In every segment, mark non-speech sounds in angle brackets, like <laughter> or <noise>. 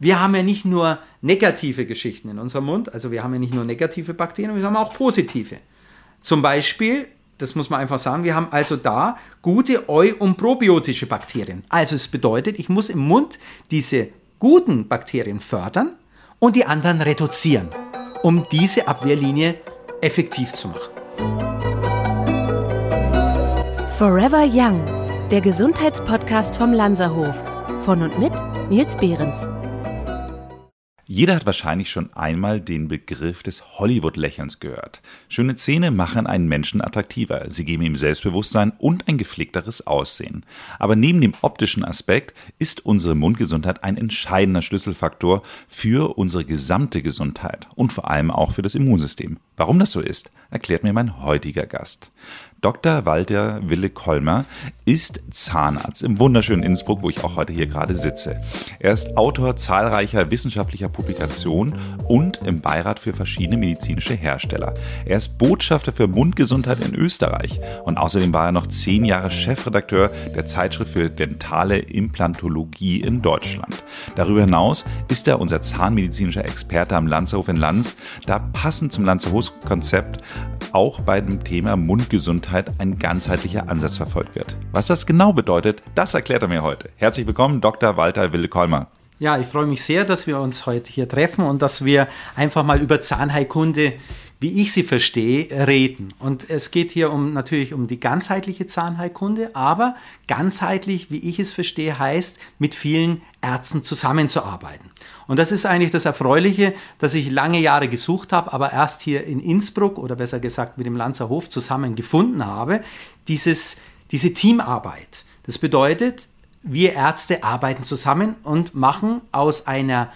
wir haben ja nicht nur negative Geschichten in unserem Mund, also wir haben ja nicht nur negative Bakterien, wir haben auch positive. Zum Beispiel, das muss man einfach sagen, wir haben also da gute eu- und probiotische Bakterien. Also es bedeutet, ich muss im Mund diese guten Bakterien fördern und die anderen reduzieren, um diese Abwehrlinie effektiv zu machen. Forever Young, der Gesundheitspodcast vom Lanzerhof. Von und mit Nils Behrens. Jeder hat wahrscheinlich schon einmal den Begriff des Hollywood-Lächelns gehört. Schöne Zähne machen einen Menschen attraktiver, sie geben ihm Selbstbewusstsein und ein gepflegteres Aussehen. Aber neben dem optischen Aspekt ist unsere Mundgesundheit ein entscheidender Schlüsselfaktor für unsere gesamte Gesundheit und vor allem auch für das Immunsystem. Warum das so ist, erklärt mir mein heutiger Gast. Dr. Walter Wille Kolmer ist Zahnarzt im wunderschönen Innsbruck, wo ich auch heute hier gerade sitze. Er ist Autor zahlreicher wissenschaftlicher Publikationen und im Beirat für verschiedene medizinische Hersteller. Er ist Botschafter für Mundgesundheit in Österreich und außerdem war er noch zehn Jahre Chefredakteur der Zeitschrift für dentale Implantologie in Deutschland. Darüber hinaus ist er unser zahnmedizinischer Experte am Lanzerhof in Lanz, da passend zum Lanzerhof-Konzept auch bei dem Thema Mundgesundheit ein ganzheitlicher Ansatz verfolgt wird. Was das genau bedeutet, das erklärt er mir heute. Herzlich willkommen, Dr. Walter Wille-Kolmer. Ja, ich freue mich sehr, dass wir uns heute hier treffen und dass wir einfach mal über Zahnheilkunde, wie ich sie verstehe, reden. Und es geht hier um natürlich um die ganzheitliche Zahnheilkunde, aber ganzheitlich, wie ich es verstehe, heißt, mit vielen Ärzten zusammenzuarbeiten. Und das ist eigentlich das Erfreuliche, dass ich lange Jahre gesucht habe, aber erst hier in Innsbruck oder besser gesagt mit dem Lanzer Hof zusammen gefunden habe, dieses, diese Teamarbeit. Das bedeutet, wir Ärzte arbeiten zusammen und machen aus einer,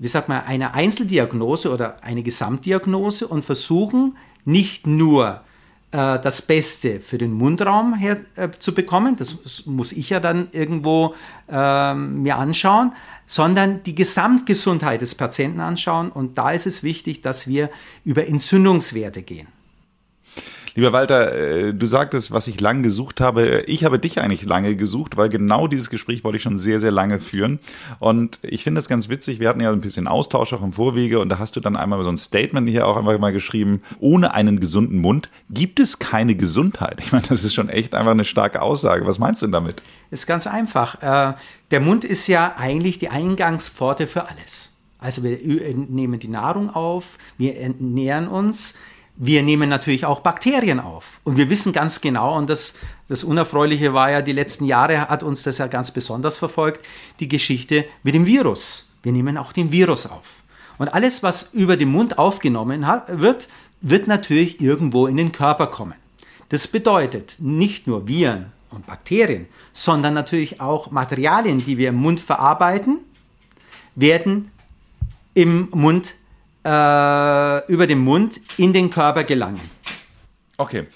wie sagt man, einer Einzeldiagnose oder eine Gesamtdiagnose und versuchen nicht nur äh, das Beste für den Mundraum her, äh, bekommen, das muss ich ja dann irgendwo äh, mir anschauen, sondern die Gesamtgesundheit des Patienten anschauen. Und da ist es wichtig, dass wir über Entzündungswerte gehen. Lieber Walter, äh, du sagtest, was ich lange gesucht habe. Ich habe dich eigentlich lange gesucht, weil genau dieses Gespräch wollte ich schon sehr, sehr lange führen. Und ich finde es ganz witzig. Wir hatten ja ein bisschen Austausch auch im Vorwege und da hast du dann einmal so ein Statement hier auch einfach mal geschrieben. Ohne einen gesunden Mund gibt es keine Gesundheit. Ich meine, das ist schon echt einfach eine starke Aussage. Was meinst du damit? Ist ganz einfach. Äh, der Mund ist ja eigentlich die Eingangspforte für alles. Also wir nehmen die Nahrung auf, wir ernähren uns, wir nehmen natürlich auch Bakterien auf. Und wir wissen ganz genau, und das, das Unerfreuliche war ja, die letzten Jahre hat uns das ja ganz besonders verfolgt, die Geschichte mit dem Virus. Wir nehmen auch den Virus auf. Und alles, was über den Mund aufgenommen hat, wird, wird natürlich irgendwo in den Körper kommen. Das bedeutet, nicht nur Viren und Bakterien, sondern natürlich auch Materialien, die wir im Mund verarbeiten, werden im Mund äh, über den Mund in den Körper gelangen. Okay.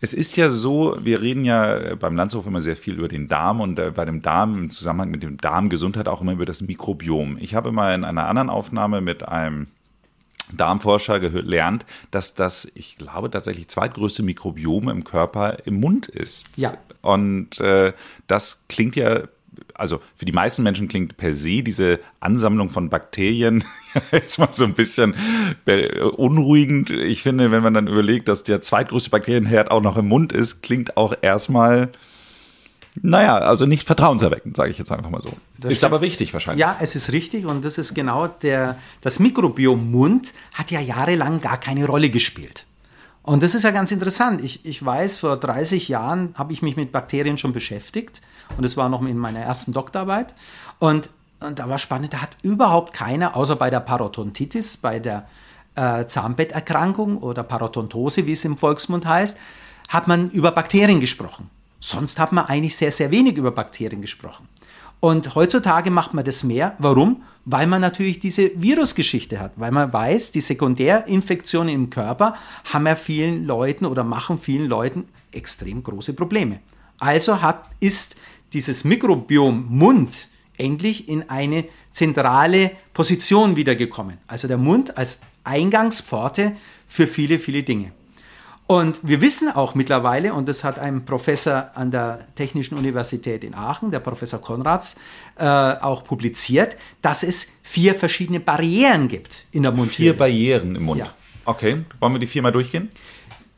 Es ist ja so, wir reden ja beim Landshof immer sehr viel über den Darm und äh, bei dem Darm im Zusammenhang mit dem Darmgesundheit auch immer über das Mikrobiom. Ich habe mal in einer anderen Aufnahme mit einem Darmforscher gelernt, dass das, ich glaube, tatsächlich zweitgrößte Mikrobiom im Körper im Mund ist. Ja. Und äh, das klingt ja also für die meisten Menschen klingt per se diese Ansammlung von Bakterien <laughs> jetzt mal so ein bisschen unruhigend. Ich finde, wenn man dann überlegt, dass der zweitgrößte Bakterienherd auch noch im Mund ist, klingt auch erstmal, naja, also nicht vertrauenserweckend, sage ich jetzt einfach mal so. Das ist aber wichtig wahrscheinlich. Ja, es ist richtig und das ist genau der, das Mikrobiom Mund hat ja jahrelang gar keine Rolle gespielt. Und das ist ja ganz interessant. Ich, ich weiß, vor 30 Jahren habe ich mich mit Bakterien schon beschäftigt. Und das war noch in meiner ersten Doktorarbeit. Und, und da war spannend, da hat überhaupt keiner, außer bei der Parodontitis, bei der äh, Zahnbetterkrankung oder Parodontose, wie es im Volksmund heißt, hat man über Bakterien gesprochen. Sonst hat man eigentlich sehr, sehr wenig über Bakterien gesprochen. Und heutzutage macht man das mehr. Warum? Weil man natürlich diese Virusgeschichte hat, weil man weiß, die Sekundärinfektionen im Körper haben ja vielen Leuten oder machen vielen Leuten extrem große Probleme. Also hat, ist dieses Mikrobiom Mund endlich in eine zentrale Position wiedergekommen. Also der Mund als Eingangspforte für viele, viele Dinge. Und wir wissen auch mittlerweile, und das hat ein Professor an der Technischen Universität in Aachen, der Professor Konrads, äh, auch publiziert, dass es vier verschiedene Barrieren gibt in der Mundhöhle. Vier Barrieren im Mund. Ja. Okay, wollen wir die viermal durchgehen?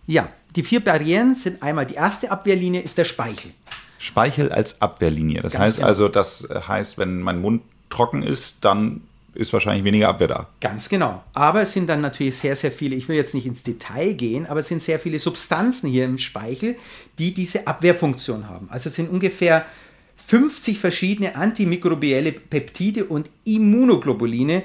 Ja, die vier Barrieren sind einmal die erste Abwehrlinie ist der Speichel. Speichel als Abwehrlinie. Das Ganz heißt genau. also, das heißt, wenn mein Mund trocken ist, dann ist wahrscheinlich weniger Abwehr da. Ganz genau. Aber es sind dann natürlich sehr, sehr viele, ich will jetzt nicht ins Detail gehen, aber es sind sehr viele Substanzen hier im Speichel, die diese Abwehrfunktion haben. Also es sind ungefähr 50 verschiedene antimikrobielle Peptide und Immunoglobuline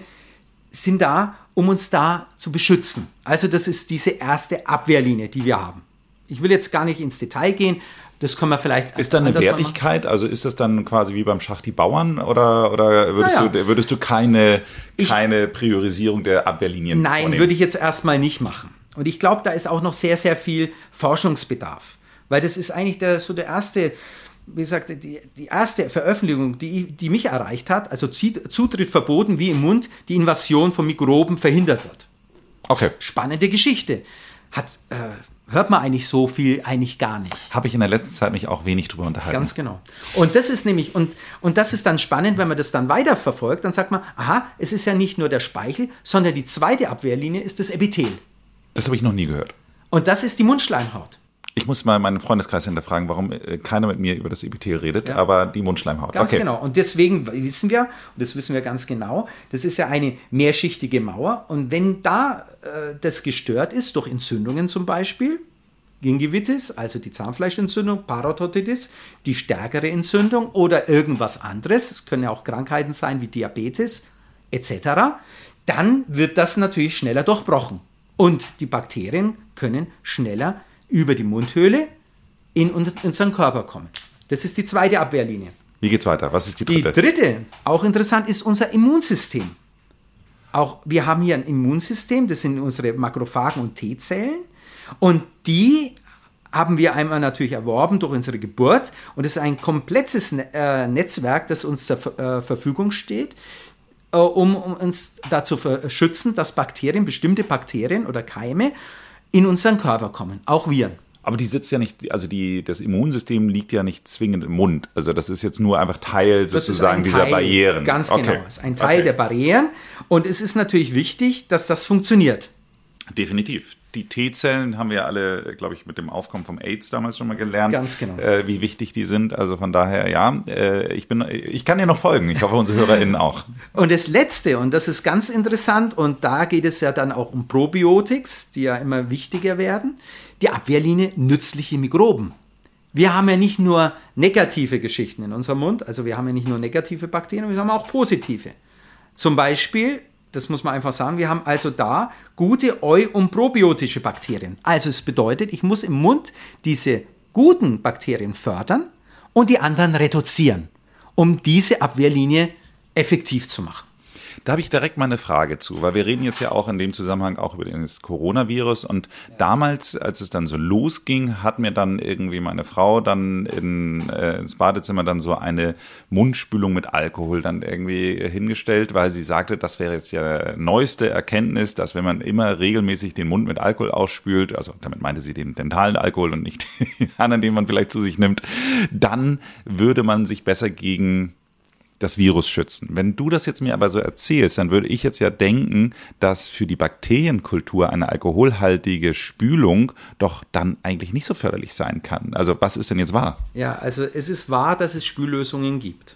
sind da, um uns da zu beschützen. Also das ist diese erste Abwehrlinie, die wir haben. Ich will jetzt gar nicht ins Detail gehen. Das können wir vielleicht. Ist da eine. Wertigkeit? Also ist das dann quasi wie beim Schach die Bauern oder, oder würdest, Naja. du, würdest du keine, keine Priorisierung der Abwehrlinien Nein, vornehmen? würde ich jetzt erstmal nicht machen. Und ich glaube, da ist auch noch sehr, sehr viel Forschungsbedarf. Weil das ist eigentlich der, so der erste, wie gesagt, die, die erste Veröffentlichung, die, die mich erreicht hat, also Zutritt verboten, wie im Mund die Invasion von Mikroben verhindert wird. Okay. Spannende Geschichte. Hat, äh, hört man eigentlich so viel eigentlich gar nicht. Habe ich in der letzten Zeit mich auch wenig drüber unterhalten. Ganz genau. Und das ist nämlich, und, und das ist dann spannend, wenn man das dann weiterverfolgt, dann sagt man, aha, es ist ja nicht nur der Speichel, sondern die zweite Abwehrlinie ist das Epithel. Das habe ich noch nie gehört. Und das ist die Mundschleimhaut. Ich muss mal meinen Freundeskreis hinterfragen, warum äh, keiner mit mir über das Epithel redet, Ja. aber die Mundschleimhaut. Ganz okay. genau. Und deswegen wissen wir, und das wissen wir ganz genau, das ist ja eine mehrschichtige Mauer. Und wenn da äh, das gestört ist, durch Entzündungen zum Beispiel, Gingivitis, also die Zahnfleischentzündung, Parotitis, die stärkere Entzündung oder irgendwas anderes, es können ja auch Krankheiten sein wie Diabetes etc., dann wird das natürlich schneller durchbrochen. Und die Bakterien können schneller über die Mundhöhle in unseren Körper kommen. Das ist die zweite Abwehrlinie. Wie geht's weiter? Was ist die Die dritte? dritte, auch interessant, ist unser Immunsystem. Auch wir haben hier ein Immunsystem, das sind unsere Makrophagen und T-Zellen. Und die haben wir einmal natürlich erworben durch unsere Geburt. Und es ist ein komplettes Ne- äh, Netzwerk, das uns zur äh, Verfügung steht, äh, um, um uns dazu zu schützen, dass Bakterien, bestimmte Bakterien oder Keime in unseren Körper kommen. Auch Viren. Aber die sitzt ja nicht, also die, das Immunsystem liegt ja nicht zwingend im Mund. Also das ist jetzt nur einfach Teil sozusagen ein dieser Teil, Barrieren. Ganz Okay. genau. Ist ein Teil Okay. der Barrieren. Und es ist natürlich wichtig, dass das funktioniert. Definitiv. Die T-Zellen haben wir alle, glaube ich, mit dem Aufkommen vom AIDS damals schon mal gelernt. Ganz genau. Äh, wie wichtig die sind. Also von daher, ja, äh, ich bin, ich kann dir noch folgen. Ich hoffe, unsere HörerInnen auch. <laughs> Und das Letzte, und das ist ganz interessant, und da geht es ja dann auch um Probiotics, die ja immer wichtiger werden, die Abwehrlinie nützliche Mikroben. Wir haben ja nicht nur negative Geschichten in unserem Mund, also wir haben ja nicht nur negative Bakterien, wir haben auch positive. Zum Beispiel, das muss man einfach sagen, wir haben also da gute eu- und probiotische Bakterien. Also es bedeutet, ich muss im Mund diese guten Bakterien fördern und die anderen reduzieren, um diese Abwehrlinie effektiv zu machen. Da habe ich direkt mal eine Frage zu, weil wir reden jetzt ja auch in dem Zusammenhang auch über das Coronavirus. Und damals, als es dann so losging, hat mir dann irgendwie meine Frau dann in, äh, ins Badezimmer dann so eine Mundspülung mit Alkohol dann irgendwie hingestellt, weil sie sagte, das wäre jetzt ja neueste Erkenntnis, dass wenn man immer regelmäßig den Mund mit Alkohol ausspült, also damit meinte sie den dentalen Alkohol und nicht <laughs> den anderen, den man vielleicht zu sich nimmt, dann würde man sich besser gegen das Virus schützen. Wenn du das jetzt mir aber so erzählst, dann würde ich jetzt ja denken, dass für die Bakterienkultur eine alkoholhaltige Spülung doch dann eigentlich nicht so förderlich sein kann. Also was ist denn jetzt wahr? Ja, also es ist wahr, dass es Spüllösungen gibt.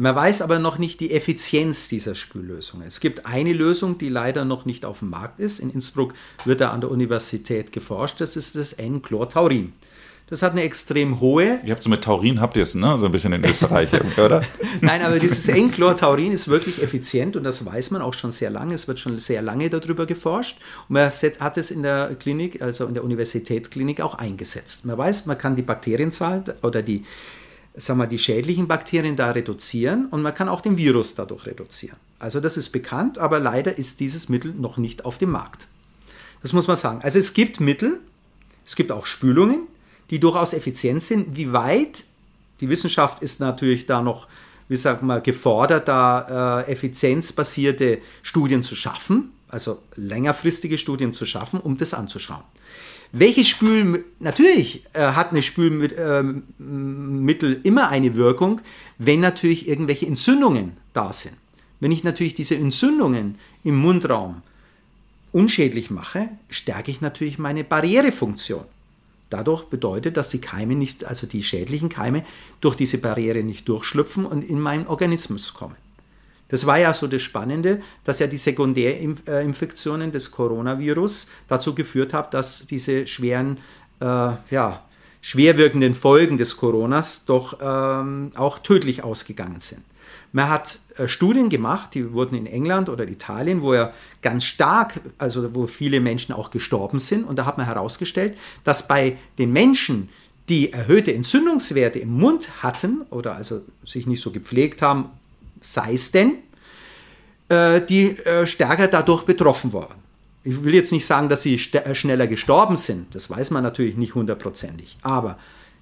Man weiß aber noch nicht die Effizienz dieser Spüllösungen. Es gibt eine Lösung, die leider noch nicht auf dem Markt ist. In Innsbruck wird da an der Universität geforscht. Das ist das N-Chlortaurin. Das hat eine extrem hohe Ihr habt so mit Taurin, habt ihr es, ne? So ein bisschen in Österreich, oder? <laughs> Nein, aber dieses N-Chlortaurin ist wirklich effizient und das weiß man auch schon sehr lange. Es wird schon sehr lange darüber geforscht und man hat es in der Klinik, also in der Universitätsklinik auch eingesetzt. Man weiß, man kann die Bakterienzahl oder die, sagen wir, die schädlichen Bakterien da reduzieren und man kann auch den Virus dadurch reduzieren. Also das ist bekannt, aber leider ist dieses Mittel noch nicht auf dem Markt. Das muss man sagen. Also es gibt Mittel, es gibt auch Spülungen, die durchaus effizient sind. Wie weit die Wissenschaft ist natürlich da noch, wie sagt man, gefordert, da äh, effizienzbasierte Studien zu schaffen, also längerfristige Studien zu schaffen, um das anzuschauen. Welche Spülmittel, natürlich äh, hat eine Spülmittel äh, immer eine Wirkung, wenn natürlich irgendwelche Entzündungen da sind. Wenn ich natürlich diese Entzündungen im Mundraum unschädlich mache, stärke ich natürlich meine Barrierefunktion. Dadurch bedeutet, dass die Keime nicht, also die schädlichen Keime, durch diese Barriere nicht durchschlüpfen und in meinen Organismus kommen. Das war ja so das Spannende, dass ja die Sekundärinfektionen des Coronavirus dazu geführt haben, dass diese schweren, äh, ja, schwer wirkenden Folgen des Coronas doch ähm, auch tödlich ausgegangen sind. Man hat äh, Studien gemacht, die wurden in England oder Italien, wo ja ganz stark, also wo viele Menschen auch gestorben sind. Und da hat man herausgestellt, dass bei den Menschen, die erhöhte Entzündungswerte im Mund hatten oder also sich nicht so gepflegt haben, sei es denn, äh, die äh, stärker dadurch betroffen waren. Ich will jetzt nicht sagen, dass sie schneller gestorben sind, das weiß man natürlich nicht hundertprozentig, aber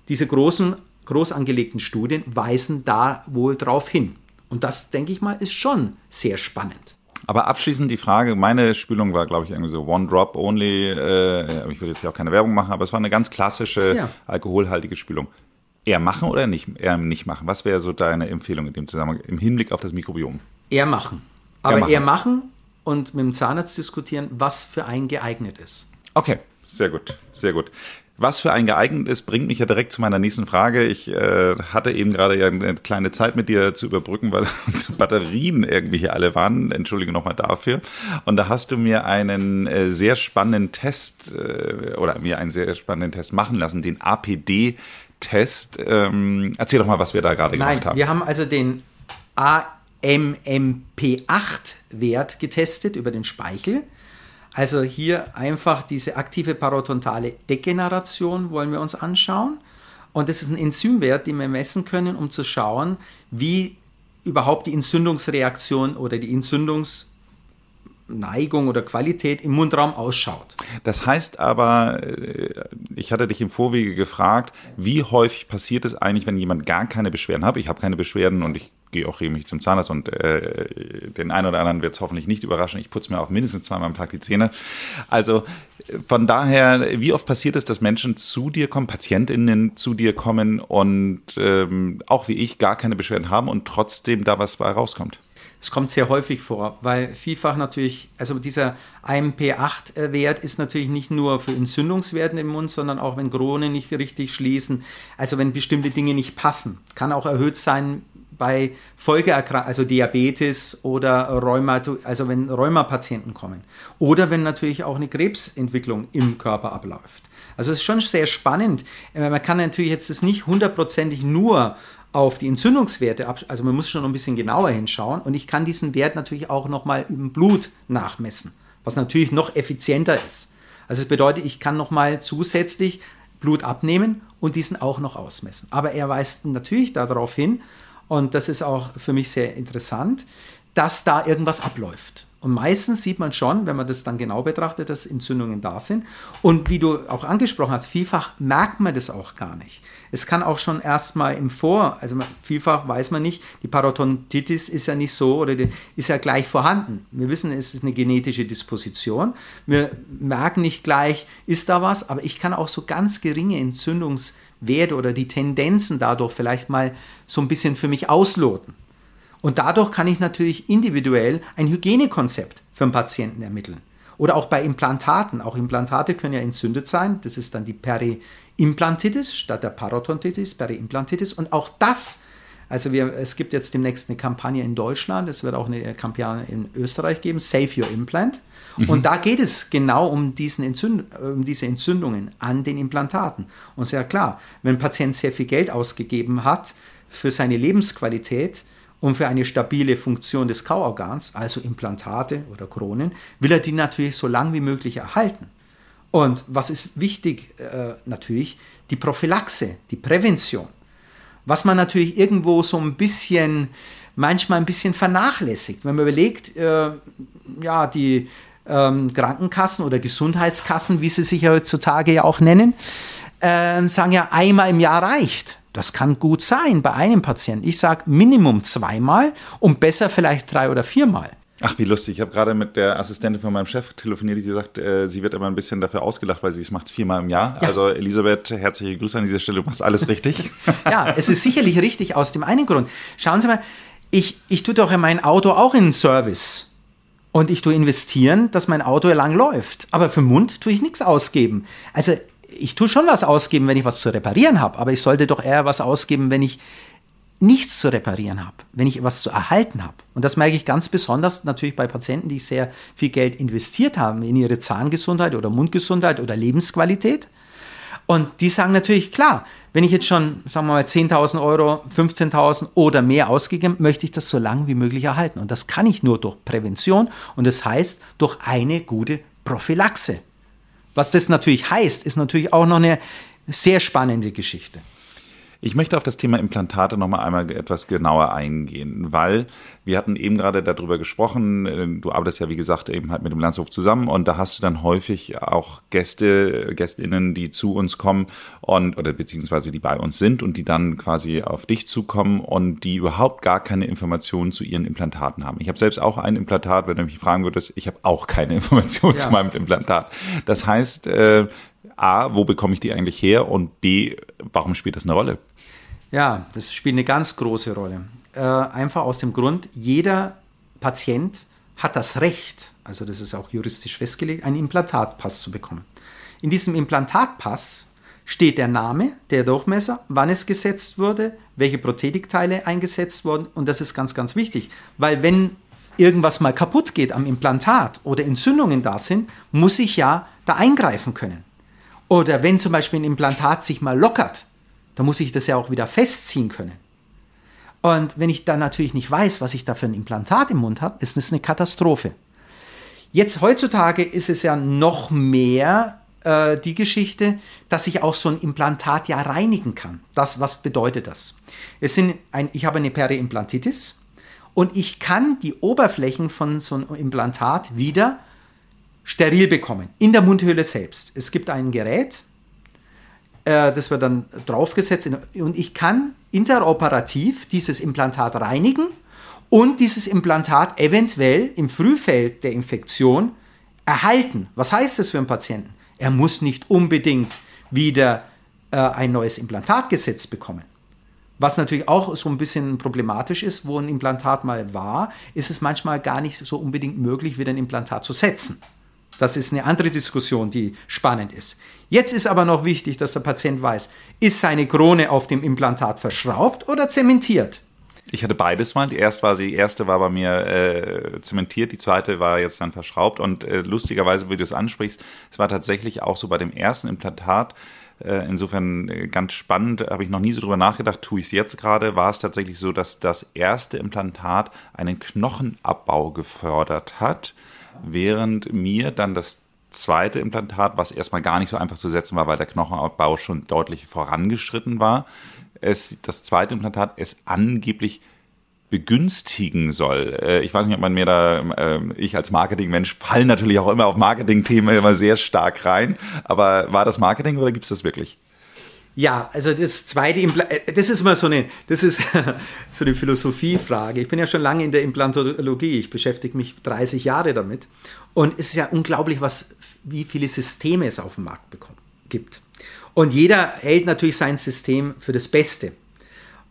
diese großen, groß angelegten Studien weisen da wohl drauf hin. Und das, denke ich mal, ist schon sehr spannend. Aber abschließend die Frage, meine Spülung war, glaube ich, irgendwie so One Drop Only. Äh, ich will jetzt ja auch keine Werbung machen, aber es war eine ganz klassische ja. alkoholhaltige Spülung. Eher machen oder nicht, eher nicht machen? Was wäre so deine Empfehlung in dem Zusammenhang im Hinblick auf das Mikrobiom? Eher machen. Aber eher machen, eher machen und mit dem Zahnarzt diskutieren, was für einen geeignet ist. Okay, sehr gut, sehr gut. Was für ein geeignet ist, bringt mich ja direkt zu meiner nächsten Frage. Ich äh, hatte eben gerade ja eine kleine Zeit mit dir zu überbrücken, weil <laughs> unsere Batterien irgendwie hier alle waren. Entschuldige nochmal dafür. Und da hast du mir einen äh, sehr spannenden Test äh, oder mir einen sehr spannenden Test machen lassen, den APD-Test. Ähm, erzähl doch mal, was wir da gerade gemacht haben. Wir haben also den AMMP8-Wert getestet über den Speichel. Also hier einfach diese aktive parodontale Degeneration wollen wir uns anschauen. Und das ist ein Enzymwert, den wir messen können, um zu schauen, wie überhaupt die Entzündungsreaktion oder die Entzündungs Neigung oder Qualität im Mundraum ausschaut. Das heißt aber, äh, ich hatte dich im Vorwege gefragt, wie häufig passiert es eigentlich, wenn jemand gar keine Beschwerden hat? Ich habe keine Beschwerden und ich gehe auch regelmäßig zum Zahnarzt und äh, den einen oder anderen wird es hoffentlich nicht überraschen. Ich putze mir auch mindestens zweimal am Tag die Zähne. Also von daher, wie oft passiert es, dass Menschen zu dir kommen, PatientInnen zu dir kommen und ähm, auch wie ich gar keine Beschwerden haben und trotzdem da was bei rauskommt? Es kommt sehr häufig vor, weil vielfach natürlich, also dieser IMP8-Wert ist natürlich nicht nur für Entzündungswerten im Mund, sondern auch wenn Kronen nicht richtig schließen, also wenn bestimmte Dinge nicht passen. Kann auch erhöht sein bei Folgeerkrankungen, also Diabetes oder Rheuma, also wenn Rheumapatienten kommen. Oder wenn natürlich auch eine Krebsentwicklung im Körper abläuft. Also es ist schon sehr spannend. Äh, man kann natürlich jetzt das nicht hundertprozentig nur auf die Entzündungswerte ab, also man muss schon ein bisschen genauer hinschauen und ich kann diesen Wert natürlich auch nochmal im Blut nachmessen, was natürlich noch effizienter ist. Also es bedeutet, ich kann nochmal zusätzlich Blut abnehmen und diesen auch noch ausmessen. Aber er weist natürlich darauf hin, und das ist auch für mich sehr interessant, dass da irgendwas abläuft. Und meistens sieht man schon, wenn man das dann genau betrachtet, dass Entzündungen da sind. Und wie du auch angesprochen hast, vielfach merkt man das auch gar nicht. Es kann auch schon erstmal im Vor, also vielfach weiß man nicht, die Parodontitis ist ja nicht so oder ist ja gleich vorhanden. Wir wissen, es ist eine genetische Disposition. Wir merken nicht gleich, ist da was, aber ich kann auch so ganz geringe Entzündungswerte oder die Tendenzen dadurch vielleicht mal so ein bisschen für mich ausloten. Und dadurch kann ich natürlich individuell ein Hygienekonzept für einen Patienten ermitteln. Oder auch bei Implantaten. Auch Implantate können ja entzündet sein. Das ist dann die Periimplantitis statt der Parodontitis, Periimplantitis. Und auch das, also wir, es gibt jetzt demnächst eine Kampagne in Deutschland, es wird auch eine Kampagne in Österreich geben, Save Your Implant. Mhm. Und da geht es genau um, diesen Entzünd um diese Entzündungen an den Implantaten. Und sehr klar, wenn ein Patient sehr viel Geld ausgegeben hat für seine Lebensqualität, und für eine stabile Funktion des Kauorgans, also Implantate oder Kronen, will er die natürlich so lang wie möglich erhalten. Und was ist wichtig äh, natürlich? Die Prophylaxe, die Prävention. Was man natürlich irgendwo so ein bisschen, manchmal ein bisschen vernachlässigt. Wenn man überlegt, äh, ja, die ähm, Krankenkassen oder Gesundheitskassen, wie sie sich heutzutage ja auch nennen, äh, sagen ja, einmal im Jahr reicht. Das kann gut sein bei einem Patienten. Ich sage Minimum zweimal und besser vielleicht drei oder viermal. Ach, wie lustig. Ich habe gerade mit der Assistentin von meinem Chef telefoniert, die sie sagt, äh, sie wird immer ein bisschen dafür ausgelacht, weil sie es macht viermal im Jahr. Ja. Also Elisabeth, herzliche Grüße an dieser Stelle, du machst alles richtig. <laughs> ja, es ist sicherlich richtig aus dem einen Grund. Schauen Sie mal, ich, ich tue doch in mein Auto auch in Service. Und ich tue investieren, dass mein Auto lang läuft. Aber für Mund tue ich nichts ausgeben. Also ich tue schon was ausgeben, wenn ich was zu reparieren habe, aber ich sollte doch eher was ausgeben, wenn ich nichts zu reparieren habe, wenn ich was zu erhalten habe. Und das merke ich ganz besonders natürlich bei Patienten, die sehr viel Geld investiert haben in ihre Zahngesundheit oder Mundgesundheit oder Lebensqualität. Und die sagen natürlich, klar, wenn ich jetzt schon, sagen wir mal, 10.000 Euro, 15.000 oder mehr ausgegeben, möchte ich das so lange wie möglich erhalten. Und das kann ich nur durch Prävention und das heißt durch eine gute Prophylaxe. Was das natürlich heißt, ist natürlich auch noch eine sehr spannende Geschichte. Ich möchte auf das Thema Implantate noch mal einmal etwas genauer eingehen, weil wir hatten eben gerade darüber gesprochen. Du arbeitest ja, wie gesagt, eben halt mit dem Landshof zusammen und da hast du dann häufig auch Gäste, Gästinnen, die zu uns kommen und, oder beziehungsweise die bei uns sind und die dann quasi auf dich zukommen und die überhaupt gar keine Informationen zu ihren Implantaten haben. Ich habe selbst auch ein Implantat, wenn du mich fragen würdest, ich habe auch keine <laughs> Informationen ja. zu meinem Implantat. Das heißt, äh, A, wo bekomme ich die eigentlich her? Und B, warum spielt das eine Rolle? Ja, das spielt eine ganz große Rolle. Äh, einfach aus dem Grund, jeder Patient hat das Recht, also das ist auch juristisch festgelegt, einen Implantatpass zu bekommen. In diesem Implantatpass steht der Name, der Durchmesser, wann es gesetzt wurde, welche Prothetikteile eingesetzt wurden und das ist ganz, ganz wichtig, weil wenn irgendwas mal kaputt geht am Implantat oder Entzündungen da sind, muss ich ja da eingreifen können. Oder wenn zum Beispiel ein Implantat sich mal lockert, dann muss ich das ja auch wieder festziehen können. Und wenn ich dann natürlich nicht weiß, was ich da für ein Implantat im Mund habe, ist das eine Katastrophe. Jetzt heutzutage ist es ja noch mehr äh, die Geschichte, dass ich auch so ein Implantat ja reinigen kann. Das, was bedeutet das? Es sind ein, ich habe eine Periimplantitis und ich kann die Oberflächen von so einem Implantat wieder steril bekommen, in der Mundhöhle selbst. Es gibt ein Gerät, äh, das wird dann draufgesetzt und ich kann interoperativ dieses Implantat reinigen und dieses Implantat eventuell im Frühfeld der Infektion erhalten. Was heißt das für einen Patienten? Er muss nicht unbedingt wieder äh, ein neues Implantat gesetzt bekommen. Was natürlich auch so ein bisschen problematisch ist, wo ein Implantat mal war, ist es manchmal gar nicht so unbedingt möglich, wieder ein Implantat zu setzen. Das ist eine andere Diskussion, die spannend ist. Jetzt ist aber noch wichtig, dass der Patient weiß, ist seine Krone auf dem Implantat verschraubt oder zementiert? Ich hatte beides mal. Die erste war, die erste war bei mir äh, zementiert, die zweite war jetzt dann verschraubt. Und äh, lustigerweise, wie du es ansprichst, es war tatsächlich auch so bei dem ersten Implantat. Äh, insofern äh, ganz spannend, habe ich noch nie so drüber nachgedacht, tue ich es jetzt gerade, war es tatsächlich so, dass das erste Implantat einen Knochenabbau gefördert hat während mir dann das zweite Implantat, was erstmal gar nicht so einfach zu setzen war, weil der Knochenabbau schon deutlich vorangeschritten war, es, das zweite Implantat es angeblich begünstigen soll. Äh, ich weiß nicht, ob man mir da, äh, ich als Marketingmensch fallen natürlich auch immer auf Marketing-Themen immer sehr stark rein, aber war das Marketing oder gibt es das wirklich? Ja, also das zweite, Impl äh, das ist immer so eine, das ist <laughs> so eine Philosophiefrage. Ich bin ja schon lange in der Implantologie, ich beschäftige mich 30 Jahre damit. Und es ist ja unglaublich, was, wie viele Systeme es auf dem Markt bekommt, gibt. Und jeder hält natürlich sein System für das Beste.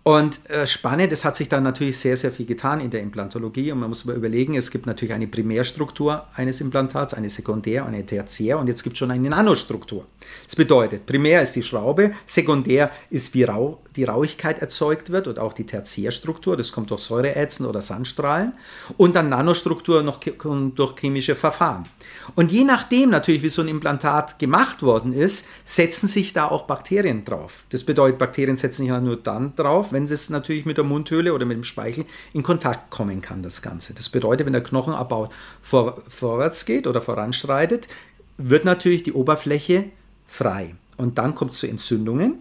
Und äh, spannend, es hat sich dann natürlich sehr, sehr viel getan in der Implantologie und man muss mal überlegen, es gibt natürlich eine Primärstruktur eines Implantats, eine Sekundär, eine Tertiär und jetzt gibt es schon eine Nanostruktur. Das bedeutet, primär ist die Schraube, sekundär ist, wie rau die Rauigkeit erzeugt wird und auch die Tertiärstruktur, das kommt durch Säureätzen oder Sandstrahlen und dann Nanostruktur noch durch chemische Verfahren. Und je nachdem natürlich, wie so ein Implantat gemacht worden ist, setzen sich da auch Bakterien drauf. Das bedeutet, Bakterien setzen sich ja nur dann drauf, wenn es natürlich mit der Mundhöhle oder mit dem Speichel in Kontakt kommen kann, das Ganze. Das bedeutet, wenn der Knochenabbau vor, vorwärts geht oder voranschreitet, wird natürlich die Oberfläche frei. Und dann kommt es zu Entzündungen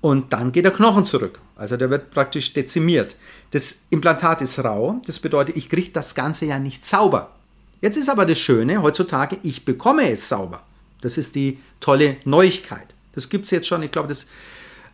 und dann geht der Knochen zurück. Also der wird praktisch dezimiert. Das Implantat ist rau, das bedeutet, ich kriege das Ganze ja nicht sauber. Jetzt ist aber das Schöne, heutzutage, ich bekomme es sauber. Das ist die tolle Neuigkeit. Das gibt es jetzt schon, ich glaube, das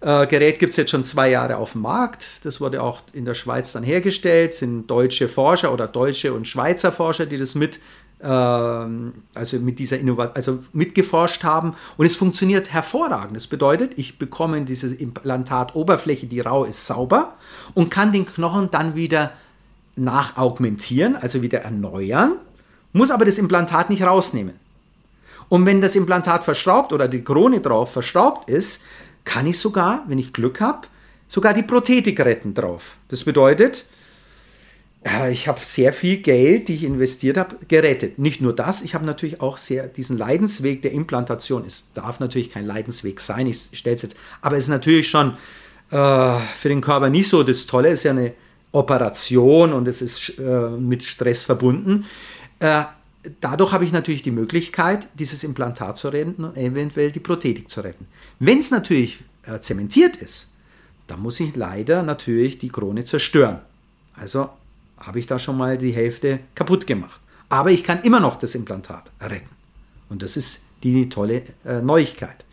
Äh, Gerät gibt es jetzt schon zwei Jahre auf dem Markt. Das wurde auch in der Schweiz dann hergestellt. Sind deutsche Forscher oder deutsche und Schweizer Forscher, die das mit ähm, also mit dieser Innovation, also mitgeforscht haben und es funktioniert hervorragend. Das bedeutet, ich bekomme diese Implantatoberfläche, die rau ist, sauber und kann den Knochen dann wieder nachaugmentieren, also wieder erneuern, muss aber das Implantat nicht rausnehmen. Und wenn das Implantat verschraubt oder die Krone drauf verschraubt ist, kann ich sogar, wenn ich Glück habe, sogar die Prothetik retten drauf. Das bedeutet, ich habe sehr viel Geld, die ich investiert habe, gerettet. Nicht nur das, ich habe natürlich auch sehr diesen Leidensweg der Implantation. Es darf natürlich kein Leidensweg sein, ich stelle es jetzt, aber es ist natürlich schon äh, für den Körper nicht so das Tolle. Es ist ja eine Operation und es ist äh, mit Stress verbunden. Äh, dadurch habe ich natürlich die Möglichkeit, dieses Implantat zu retten und eventuell die Prothetik zu retten. Wenn es natürlich äh, zementiert ist, dann muss ich leider natürlich die Krone zerstören. Also habe ich da schon mal die Hälfte kaputt gemacht. Aber ich kann immer noch das Implantat retten. Und das ist die tolle äh, Neuigkeit.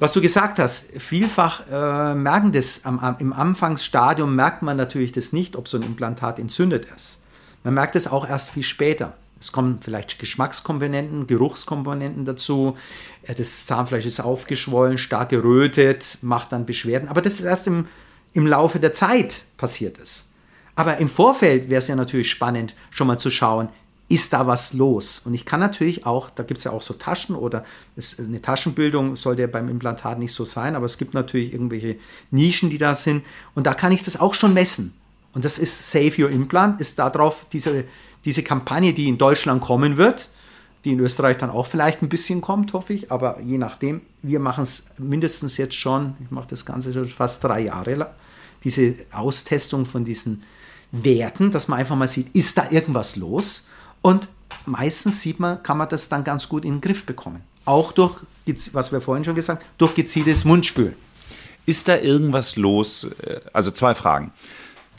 Was du gesagt hast, vielfach äh, merken das am, am, im Anfangsstadium merkt man natürlich das nicht, ob so ein Implantat entzündet ist. Man merkt es auch erst viel später. Es kommen vielleicht Geschmackskomponenten, Geruchskomponenten dazu. Äh, das Zahnfleisch ist aufgeschwollen, stark gerötet, macht dann Beschwerden. Aber das ist erst im, im Laufe der Zeit passiert ist. Aber im Vorfeld wäre es ja natürlich spannend, schon mal zu schauen, ist da was los? Und ich kann natürlich auch, da gibt es ja auch so Taschen oder es, eine Taschenbildung sollte ja beim Implantat nicht so sein, aber es gibt natürlich irgendwelche Nischen, die da sind. Und da kann ich das auch schon messen. Und das ist Save Your Implant, ist darauf diese, diese Kampagne, die in Deutschland kommen wird, die in Österreich dann auch vielleicht ein bisschen kommt, hoffe ich, aber je nachdem, wir machen es mindestens jetzt schon, ich mache das Ganze schon fast drei Jahre, diese Austestung von diesen Werten, dass man einfach mal sieht, ist da irgendwas los? Und meistens sieht man, kann man das dann ganz gut in den Griff bekommen. Auch durch, was wir vorhin schon gesagt haben, durch gezieltes Mundspülen. Ist da irgendwas los? Also zwei Fragen.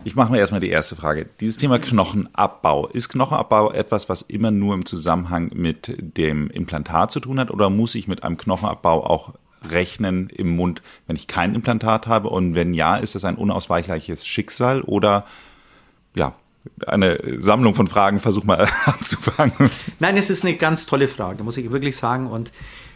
Ich mache mir erstmal die erste Frage. Dieses Thema Knochenabbau. Ist Knochenabbau etwas, was immer nur im Zusammenhang mit dem Implantat zu tun hat oder muss ich mit einem Knochenabbau auch rechnen im Mund, wenn ich kein Implantat habe? Und wenn ja, ist das ein unausweichliches Schicksal oder ja, eine Sammlung von Fragen, versuch mal <laughs> anzufangen. Nein, es ist eine ganz tolle Frage, muss ich wirklich sagen. Und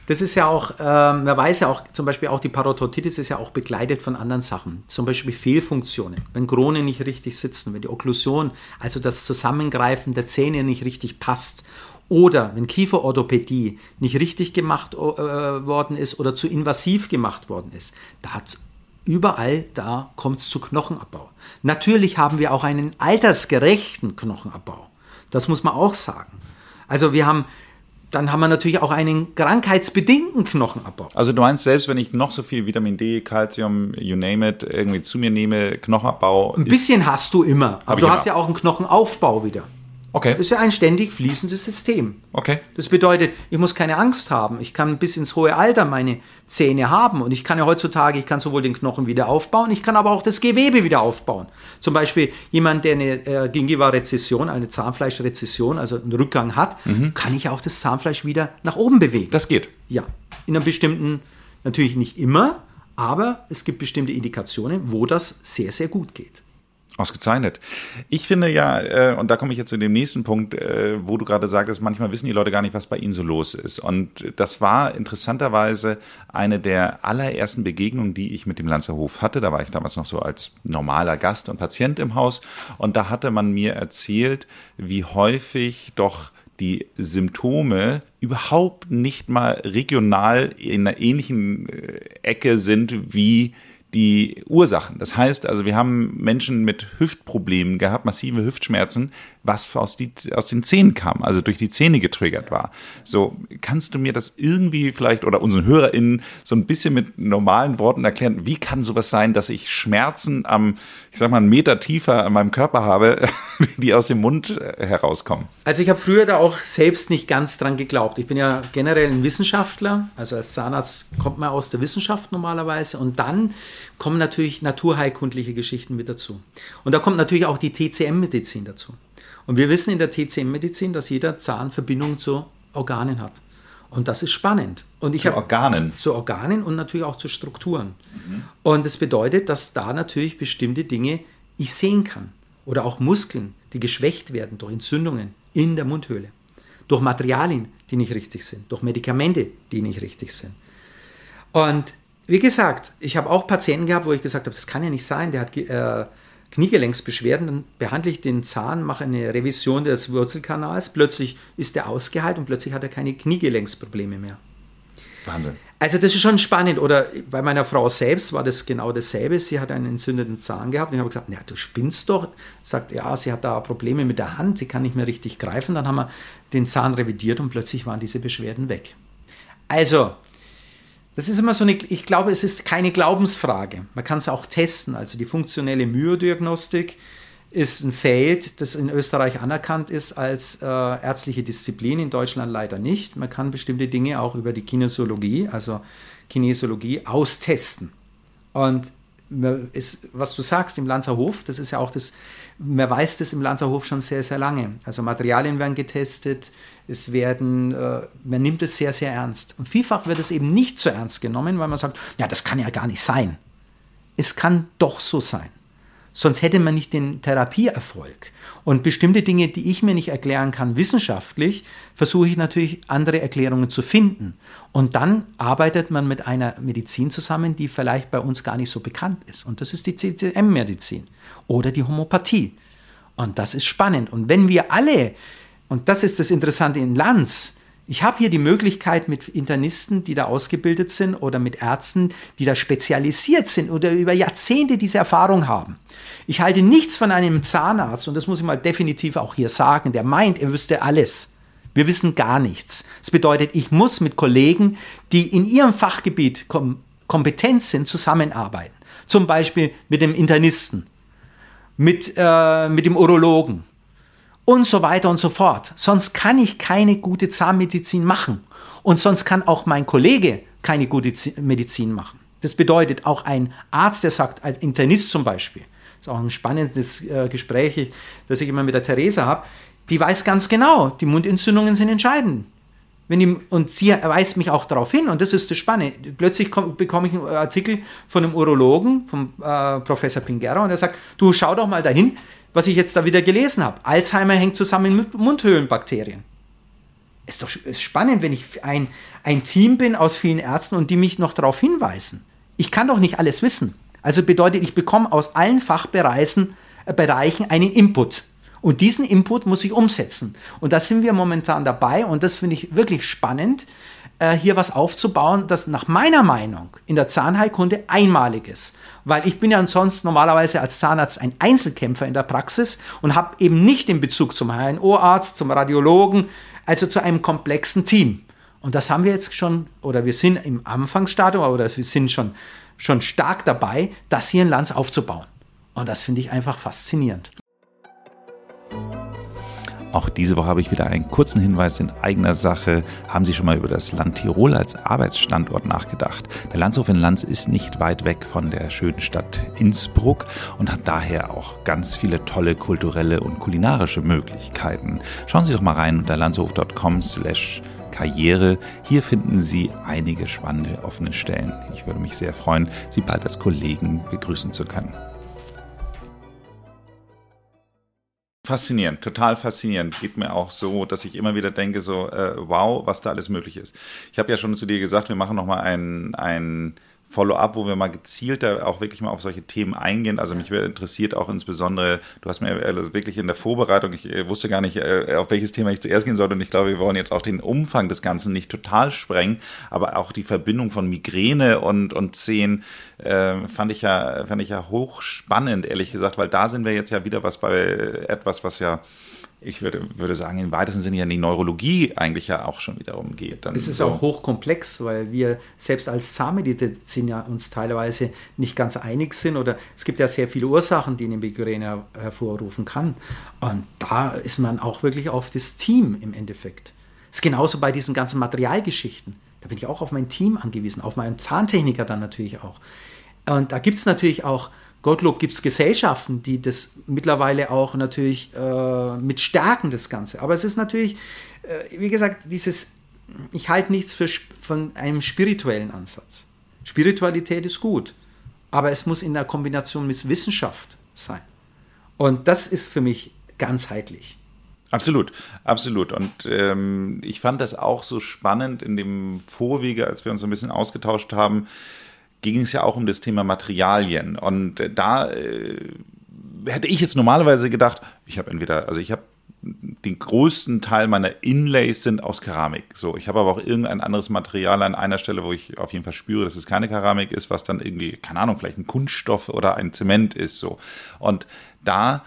das ist ja auch, ähm, man weiß ja auch, zum Beispiel auch die Parodontitis ist ja auch begleitet von anderen Sachen. Zum Beispiel Fehlfunktionen, wenn Kronen nicht richtig sitzen, wenn die Okklusion, also das Zusammengreifen der Zähne nicht richtig passt. Oder wenn Kieferorthopädie nicht richtig gemacht äh, worden ist oder zu invasiv gemacht worden ist, da hat überall da kommt es zu Knochenabbau. Natürlich haben wir auch einen altersgerechten Knochenabbau. Das muss man auch sagen. Also wir haben dann haben wir natürlich auch einen krankheitsbedingten Knochenabbau. Also du meinst, selbst wenn ich noch so viel Vitamin D, Calcium, you name it, irgendwie zu mir nehme, Knochenabbau. Ein bisschen hast du immer, aber du immer. hast ja auch einen Knochenaufbau wieder. Okay. Das ist ja ein ständig fließendes System. Okay. Das bedeutet, ich muss keine Angst haben. Ich kann bis ins hohe Alter meine Zähne haben und ich kann ja heutzutage, ich kann sowohl den Knochen wieder aufbauen, ich kann aber auch das Gewebe wieder aufbauen. Zum Beispiel jemand, der eine äh, Gingiva-Rezession, eine Zahnfleischrezession, also einen Rückgang hat, mhm. kann ich auch das Zahnfleisch wieder nach oben bewegen. Das geht. Ja, in einem bestimmten, natürlich nicht immer, aber es gibt bestimmte Indikationen, wo das sehr, sehr gut geht. Ausgezeichnet. Ich finde ja, äh, und da komme ich jetzt zu dem nächsten Punkt, äh, wo du gerade sagtest, manchmal wissen die Leute gar nicht, was bei ihnen so los ist. Und das war interessanterweise eine der allerersten Begegnungen, die ich mit dem Lanzerhof hatte. Da war ich damals noch so als normaler Gast und Patient im Haus. Und da hatte man mir erzählt, wie häufig doch die Symptome überhaupt nicht mal regional in einer ähnlichen äh, Ecke sind wie die Ursachen. Das heißt also, wir haben Menschen mit Hüftproblemen gehabt, massive Hüftschmerzen, was aus, die, aus den Zähnen kam, also durch die Zähne getriggert war. So, kannst du mir das irgendwie vielleicht oder unseren HörerInnen so ein bisschen mit normalen Worten erklären, wie kann sowas sein, dass ich Schmerzen am, ich sag mal, einen Meter tiefer an meinem Körper habe, <laughs> die aus dem Mund äh, herauskommen? Also ich habe früher da auch selbst nicht ganz dran geglaubt. Ich bin ja generell ein Wissenschaftler, also als Zahnarzt kommt man aus der Wissenschaft normalerweise und dann kommen natürlich naturheilkundliche Geschichten mit dazu. Und da kommt natürlich auch die TCM-Medizin dazu. Und wir wissen in der TCM-Medizin, dass jeder Zahn Verbindung zu Organen hat. Und das ist spannend. Und ich Zu hab- Organen. Zu Organen und natürlich auch zu Strukturen. Und das bedeutet, dass da natürlich bestimmte Dinge ich sehen kann. Oder auch Muskeln, die geschwächt werden durch Entzündungen in der Mundhöhle. Durch Materialien, die nicht richtig sind. Durch Medikamente, die nicht richtig sind. Und wie gesagt, ich habe auch Patienten gehabt, wo ich gesagt habe, das kann ja nicht sein, der hat äh, Kniegelenksbeschwerden, dann behandle ich den Zahn, mache eine Revision des Wurzelkanals, plötzlich ist der ausgeheilt und plötzlich hat er keine Kniegelenksprobleme mehr. Wahnsinn. Also das ist schon spannend. Oder bei meiner Frau selbst war das genau dasselbe. Sie hat einen entzündeten Zahn gehabt und ich habe gesagt, ja, du spinnst doch. Sagt, ja, sie hat da Probleme mit der Hand, sie kann nicht mehr richtig greifen. Dann haben wir den Zahn revidiert und plötzlich waren diese Beschwerden weg. Also, das ist immer so eine, ich glaube, es ist keine Glaubensfrage. Man kann es auch testen. Also die funktionelle Myodiagnostik ist ein Feld, das in Österreich anerkannt ist als äh, ärztliche Disziplin, in Deutschland leider nicht. Man kann bestimmte Dinge auch über die Kinesiologie, also Kinesiologie, austesten. Und ist, was du sagst im Lanzerhof, das ist ja auch das, man weiß das im Lanzerhof schon sehr, sehr lange. Also Materialien werden getestet, es werden, äh, man nimmt es sehr, sehr ernst. Und vielfach wird es eben nicht so ernst genommen, weil man sagt, ja, das kann ja gar nicht sein. Es kann doch so sein. Sonst hätte man nicht den Therapieerfolg. Und bestimmte Dinge, die ich mir nicht erklären kann, wissenschaftlich, versuche ich natürlich andere Erklärungen zu finden. Und dann arbeitet man mit einer Medizin zusammen, die vielleicht bei uns gar nicht so bekannt ist. Und das ist die CCM-Medizin oder die Homöopathie. Und das ist spannend. Und wenn wir alle, und das ist das Interessante in Lanz, ich habe hier die Möglichkeit mit Internisten, die da ausgebildet sind oder mit Ärzten, die da spezialisiert sind oder über Jahrzehnte diese Erfahrung haben. Ich halte nichts von einem Zahnarzt, und das muss ich mal definitiv auch hier sagen, der meint, er wüsste alles. Wir wissen gar nichts. Das bedeutet, ich muss mit Kollegen, die in ihrem Fachgebiet kom kompetent sind, zusammenarbeiten. Zum Beispiel mit dem Internisten, mit, äh, mit dem Urologen, und so weiter und so fort. Sonst kann ich keine gute Zahnmedizin machen. Und sonst kann auch mein Kollege keine gute Medizin machen. Das bedeutet, auch ein Arzt, der sagt, als Internist zum Beispiel, das ist auch ein spannendes äh, Gespräch, das ich immer mit der Theresa habe, die weiß ganz genau, die Mundentzündungen sind entscheidend. Wenn die, und sie weist mich auch darauf hin, und das ist das Spannende. Plötzlich komm, bekomme ich einen Artikel von einem Urologen, vom äh, Professor Pingera, und er sagt, du schau doch mal dahin, was ich jetzt da wieder gelesen habe. Alzheimer hängt zusammen mit Mundhöhlenbakterien. Ist doch ist spannend, wenn ich ein, ein Team bin aus vielen Ärzten und die mich noch darauf hinweisen. Ich kann doch nicht alles wissen. Also bedeutet, ich bekomme aus allen Fachbereichen äh, Bereichen einen Input. Und diesen Input muss ich umsetzen. Und da sind wir momentan dabei und das finde ich wirklich spannend, äh, hier was aufzubauen, das nach meiner Meinung in der Zahnheilkunde einmalig ist. Weil ich bin ja ansonsten normalerweise als Zahnarzt ein Einzelkämpfer in der Praxis und habe eben nicht den Bezug zum HNO-Arzt, zum Radiologen, also zu einem komplexen Team. Und das haben wir jetzt schon, oder wir sind im Anfangsstadium, oder wir sind schon, schon stark dabei, das hier in Lanz aufzubauen. Und das finde ich einfach faszinierend. Auch diese Woche habe ich wieder einen kurzen Hinweis in eigener Sache. Haben Sie schon mal über das Land Tirol als Arbeitsstandort nachgedacht? Der Landshof in Lanz ist nicht weit weg von der schönen Stadt Innsbruck und hat daher auch ganz viele tolle kulturelle und kulinarische Möglichkeiten. Schauen Sie doch mal rein unter landshof.com slash Karriere. Hier finden Sie einige spannende offene Stellen. Ich würde mich sehr freuen, Sie bald als Kollegen begrüßen zu können. Faszinierend, total faszinierend. Geht mir auch so, dass ich immer wieder denke, so, äh, wow, was da alles möglich ist. Ich habe ja schon zu dir gesagt, wir machen nochmal ein, ein Follow-up, wo wir mal gezielter auch wirklich mal auf solche Themen eingehen. Also mich interessiert auch insbesondere, du hast mir wirklich in der Vorbereitung, ich wusste gar nicht, auf welches Thema ich zuerst gehen sollte. Und ich glaube, wir wollen jetzt auch den Umfang des Ganzen nicht total sprengen, aber auch die Verbindung von Migräne und, und Zehen äh, fand ich ja, fand ich ja hochspannend, ehrlich gesagt, weil da sind wir jetzt ja wieder was bei etwas, was ja ich würde, würde sagen, im weitesten Sinne ja die Neurologie eigentlich ja auch schon wiederum geht. Dann es ist so. auch hochkomplex, weil wir selbst als Zahnmedizin ja uns teilweise nicht ganz einig sind oder es gibt ja sehr viele Ursachen, die eine Migräne hervorrufen kann. Und da ist man auch wirklich auf das Team im Endeffekt. Es ist genauso bei diesen ganzen Materialgeschichten. Da bin ich auch auf mein Team angewiesen, auf meinen Zahntechniker dann natürlich auch. Und da gibt es natürlich auch Gottlob gibt es Gesellschaften, die das mittlerweile auch natürlich äh, mit stärken, das Ganze. Aber es ist natürlich, äh, wie gesagt, dieses ich halte nichts für, von einem spirituellen Ansatz. Spiritualität ist gut, aber es muss in der Kombination mit Wissenschaft sein. Und das ist für mich ganzheitlich. Absolut, absolut. Und ähm, ich fand das auch so spannend in dem Vorwege, als wir uns so ein bisschen ausgetauscht haben, ging es ja auch um das Thema Materialien. Und da äh, hätte ich jetzt normalerweise gedacht, ich habe entweder, also ich habe den größten Teil meiner Inlays sind aus Keramik. So, ich habe aber auch irgendein anderes Material an einer Stelle, wo ich auf jeden Fall spüre, dass es keine Keramik ist, was dann irgendwie, keine Ahnung, vielleicht ein Kunststoff oder ein Zement ist. So. Und da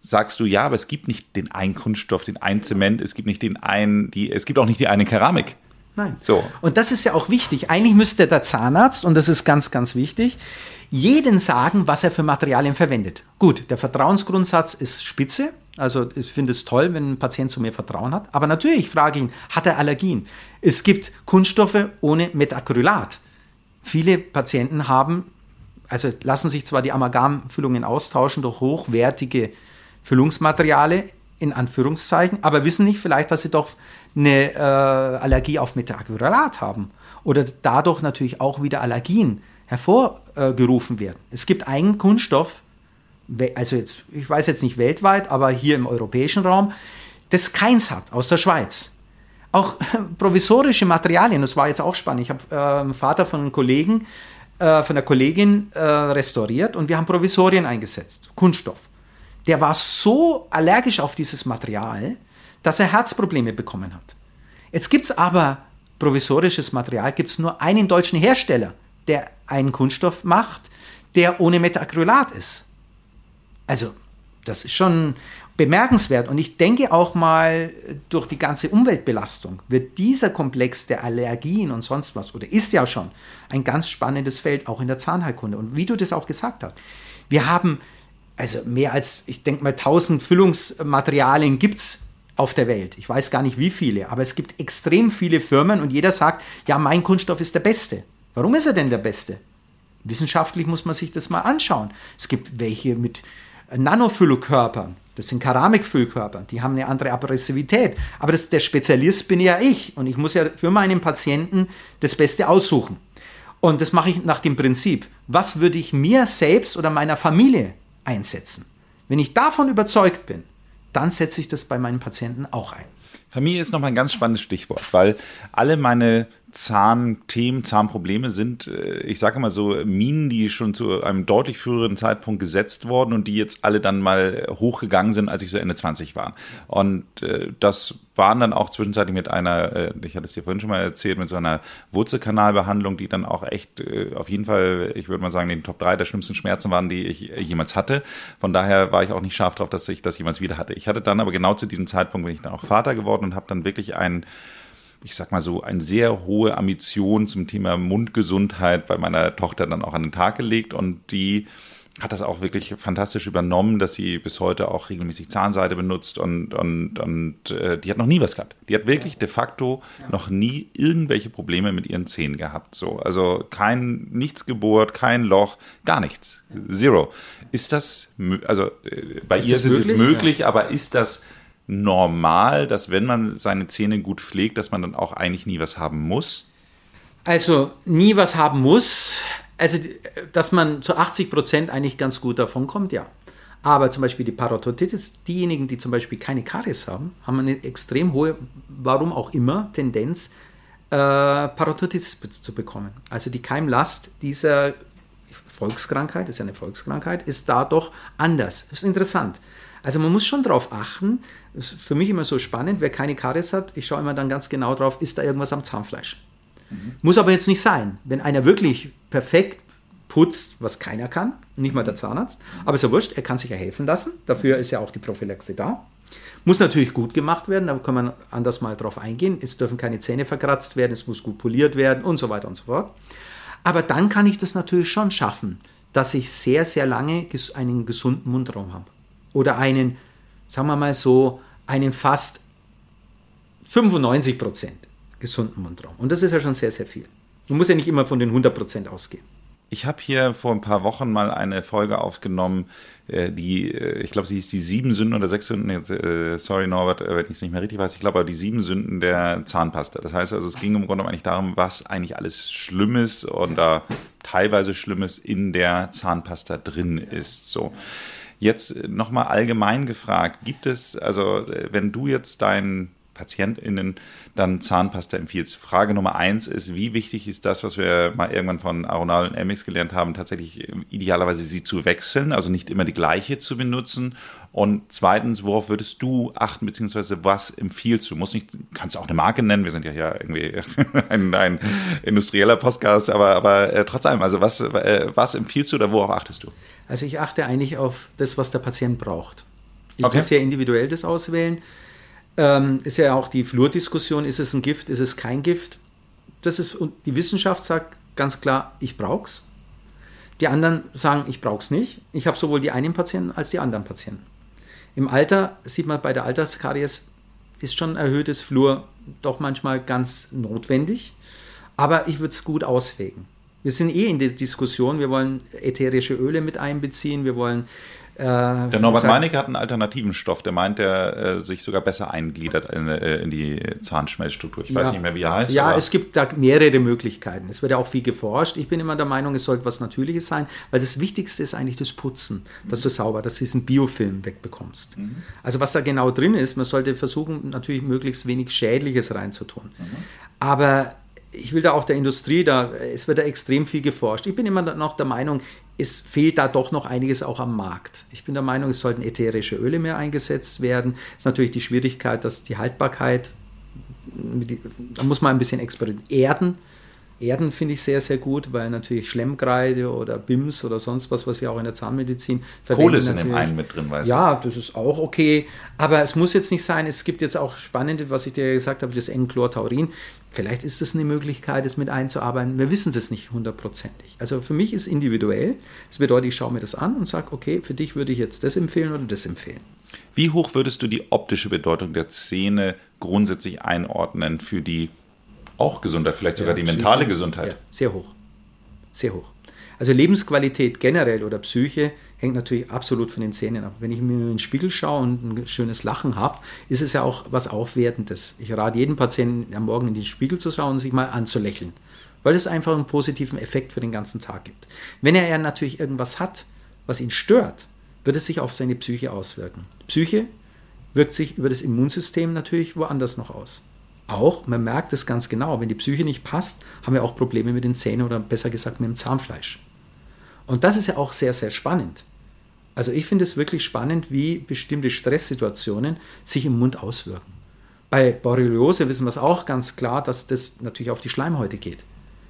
sagst du, ja, aber es gibt nicht den einen Kunststoff, den einen Zement, es gibt nicht den einen, die, es gibt auch nicht die eine Keramik. Nein. So. Und das ist ja auch wichtig. Eigentlich müsste der Zahnarzt, und das ist ganz, ganz wichtig, jeden sagen, was er für Materialien verwendet. Gut, der Vertrauensgrundsatz ist spitze. Also ich finde es toll, wenn ein Patient zu mir Vertrauen hat. Aber natürlich frage ich ihn, hat er Allergien? Es gibt Kunststoffe ohne Metacrylat. Viele Patienten haben, also lassen sich zwar die Amalgamfüllungen austauschen durch hochwertige Füllungsmaterialien, in Anführungszeichen, aber wissen nicht vielleicht, dass sie doch eine äh, Allergie auf Metacrylat haben oder dadurch natürlich auch wieder Allergien hervorgerufen werden. Es gibt einen Kunststoff, also jetzt, ich weiß jetzt nicht weltweit, aber hier im europäischen Raum, das keins hat, aus der Schweiz. Auch <laughs> provisorische Materialien, das war jetzt auch spannend. Ich habe äh, Vater von einem Kollegen, äh, von der Kollegin äh, restauriert und wir haben Provisorien eingesetzt, Kunststoff. Der war so allergisch auf dieses Material, dass er Herzprobleme bekommen hat. Jetzt gibt es aber provisorisches Material, gibt es nur einen deutschen Hersteller, der einen Kunststoff macht, der ohne Metacrylat ist. Also, das ist schon bemerkenswert. Und ich denke auch mal, durch die ganze Umweltbelastung wird dieser Komplex der Allergien und sonst was, oder ist ja schon, ein ganz spannendes Feld, auch in der Zahnheilkunde. Und wie du das auch gesagt hast, wir haben also mehr als, ich denke mal, 1000 Füllungsmaterialien gibt es auf der Welt. Ich weiß gar nicht wie viele, aber es gibt extrem viele Firmen und jeder sagt, ja, mein Kunststoff ist der beste. Warum ist er denn der beste? Wissenschaftlich muss man sich das mal anschauen. Es gibt welche mit Nanofüllkörpern, das sind Keramikfüllkörper, die haben eine andere Abrasivität. Aber das, der Spezialist bin ja ich und ich muss ja für meinen Patienten das Beste aussuchen. Und das mache ich nach dem Prinzip, was würde ich mir selbst oder meiner Familie einsetzen? Wenn ich davon überzeugt bin, dann setze ich das bei meinen Patienten auch ein. Familie ist nochmal ein ganz spannendes Stichwort, weil alle meine Zahnthemen, Zahnprobleme sind, äh, ich sage immer so, Minen, die schon zu einem deutlich früheren Zeitpunkt gesetzt wurden und die jetzt alle dann mal hochgegangen sind, als ich so Ende 20 war. Und äh, das waren dann auch zwischenzeitlich mit einer, äh, ich hatte es dir vorhin schon mal erzählt, mit so einer Wurzelkanalbehandlung, die dann auch echt auf jeden Fall, ich würde mal sagen, den Top 3 der schlimmsten Schmerzen waren, die ich jemals hatte. Von daher war ich auch nicht scharf drauf, dass ich das jemals wieder hatte. Ich hatte dann aber genau zu diesem Zeitpunkt bin ich dann auch Vater geworden und habe dann wirklich einen ich sag mal so, eine sehr hohe Ambition zum Thema Mundgesundheit bei meiner Tochter dann auch an den Tag gelegt und die hat das auch wirklich fantastisch übernommen, dass sie bis heute auch regelmäßig Zahnseide benutzt und, und, und äh, die hat noch nie was gehabt. Die hat wirklich de facto noch nie irgendwelche Probleme mit ihren Zähnen gehabt. So, also kein, nichts gebohrt, kein Loch, gar nichts. Zero. Ist das, also äh, bei ist ihr ist es jetzt möglich, ja. aber ist das normal, dass wenn man seine Zähne gut pflegt, dass man dann auch eigentlich nie was haben muss? Also nie was haben muss. Also, dass man zu 80 Prozent eigentlich ganz gut davon kommt, ja. Aber zum Beispiel die Parodotitis, diejenigen, die zum Beispiel keine Karies haben, haben eine extrem hohe, warum auch immer, Tendenz, äh, Parodotitis zu bekommen. Also die Keimlast dieser Volkskrankheit, ist ja eine Volkskrankheit, ist da doch anders. Das ist interessant. Also man muss schon darauf achten, das ist für mich immer so spannend, wer keine Karies hat, ich schaue immer dann ganz genau drauf, ist da irgendwas am Zahnfleisch. Mhm. Muss aber jetzt nicht sein. Wenn einer wirklich perfekt putzt, was keiner kann, nicht mal der Zahnarzt, aber ist ja wurscht, er kann sich ja helfen lassen, dafür ist ja auch die Prophylaxe da. Muss natürlich gut gemacht werden, da kann man anders mal drauf eingehen. Es dürfen keine Zähne verkratzt werden, es muss gut poliert werden und so weiter und so fort. Aber dann kann ich das natürlich schon schaffen, dass ich sehr, sehr lange einen gesunden Mundraum habe oder einen, sagen wir mal so, einen fast 95% gesunden Mundraum. Und das ist ja schon sehr, sehr viel. Man muss ja nicht immer von den 100% ausgehen. Ich habe hier vor ein paar Wochen mal eine Folge aufgenommen, äh, die, äh, ich glaube, sie hieß die sieben Sünden oder sechs Sünden, äh, sorry Norbert, wenn ich es nicht mehr richtig weiß, ich glaube aber die sieben Sünden der Zahnpasta. Das heißt also, es ging im Grunde eigentlich darum, was eigentlich alles Schlimmes oder teilweise Schlimmes in der Zahnpasta drin ist. So. Jetzt nochmal allgemein gefragt, gibt es, also wenn du jetzt deinen PatientInnen dann Zahnpasta empfiehlst. Frage Nummer eins ist, wie wichtig ist das, was wir mal irgendwann von Aronal und Elmix gelernt haben, tatsächlich idealerweise sie zu wechseln, also nicht immer die gleiche zu benutzen? Und zweitens, worauf würdest du achten, beziehungsweise was empfiehlst du? Muss nicht, kannst auch eine Marke nennen, wir sind ja hier irgendwie <laughs> ein, ein industrieller Podcast, aber, aber äh, trotz allem, also was, äh, was empfiehlst du oder worauf achtest du? Also ich achte eigentlich auf das, was der Patient braucht. Ich okay. will sehr individuell das auswählen. Ähm, ist ja auch die Flurdiskussion, ist es ein Gift, ist es kein Gift? Das ist, und die Wissenschaft sagt ganz klar, ich brauche es. Die anderen sagen, ich brauche es nicht. Ich habe sowohl die einen Patienten als die anderen Patienten. Im Alter sieht man bei der Alterskaries ist schon erhöhtes Flur doch manchmal ganz notwendig, aber ich würde es gut auswägen. Wir sind eh in der Diskussion, wir wollen ätherische Öle mit einbeziehen, wir wollen äh, der Norbert Meinecke hat einen alternativen Stoff, der meint, der äh, sich sogar besser eingliedert in, äh, in die Zahnschmelzstruktur. Ich ja. weiß nicht mehr, wie er heißt. Ja, es gibt da mehrere Möglichkeiten. Es wird ja auch viel geforscht. Ich bin immer der Meinung, es sollte was Natürliches sein, weil das Wichtigste ist eigentlich das Putzen, dass du sauber, dass du diesen Biofilm wegbekommst. Mhm. Also was da genau drin ist, man sollte versuchen, natürlich möglichst wenig Schädliches reinzutun. Mhm. Aber ich will da auch der Industrie, da, es wird da extrem viel geforscht. Ich bin immer noch der Meinung, es fehlt da doch noch einiges auch am Markt. Ich bin der Meinung, es sollten ätherische Öle mehr eingesetzt werden. Es ist natürlich die Schwierigkeit, dass die Haltbarkeit, da muss man ein bisschen experimentieren. Erden, Erden finde ich sehr, sehr gut, weil natürlich Schlemmkreide oder BIMS oder sonst was, was wir auch in der Zahnmedizin verwenden. Kohle ist in dem einen mit drin, weißt du? Ja, das ist auch okay. Aber es muss jetzt nicht sein. Es gibt jetzt auch spannende, was ich dir gesagt habe, das N-Chlortaurin. Vielleicht ist das eine Möglichkeit, es mit einzuarbeiten. Wir wissen es nicht hundertprozentig. Also für mich ist individuell. Das bedeutet, ich schaue mir das an und sage, okay, für dich würde ich jetzt das empfehlen oder das empfehlen. Wie hoch würdest du die optische Bedeutung der Zähne grundsätzlich einordnen für die auch Gesundheit, vielleicht sogar ja, die mentale Psyche, Gesundheit. Ja, sehr hoch. Sehr hoch. Also Lebensqualität generell oder Psyche hängt natürlich absolut von den Zähnen ab. Wenn ich mir in den Spiegel schaue und ein schönes Lachen habe, ist es ja auch was Aufwertendes. Ich rate jedem Patienten am Morgen in den Spiegel zu schauen und sich mal anzulächeln, weil es einfach einen positiven Effekt für den ganzen Tag gibt. Wenn er ja natürlich irgendwas hat, was ihn stört, wird es sich auf seine Psyche auswirken. Psyche wirkt sich über das Immunsystem natürlich woanders noch aus auch, man merkt es ganz genau, wenn die Psyche nicht passt, haben wir auch Probleme mit den Zähnen oder besser gesagt mit dem Zahnfleisch. Und das ist ja auch sehr, sehr spannend. Also ich finde es wirklich spannend, wie bestimmte Stresssituationen sich im Mund auswirken. Bei Borreliose wissen wir es auch ganz klar, dass das natürlich auf die Schleimhäute geht.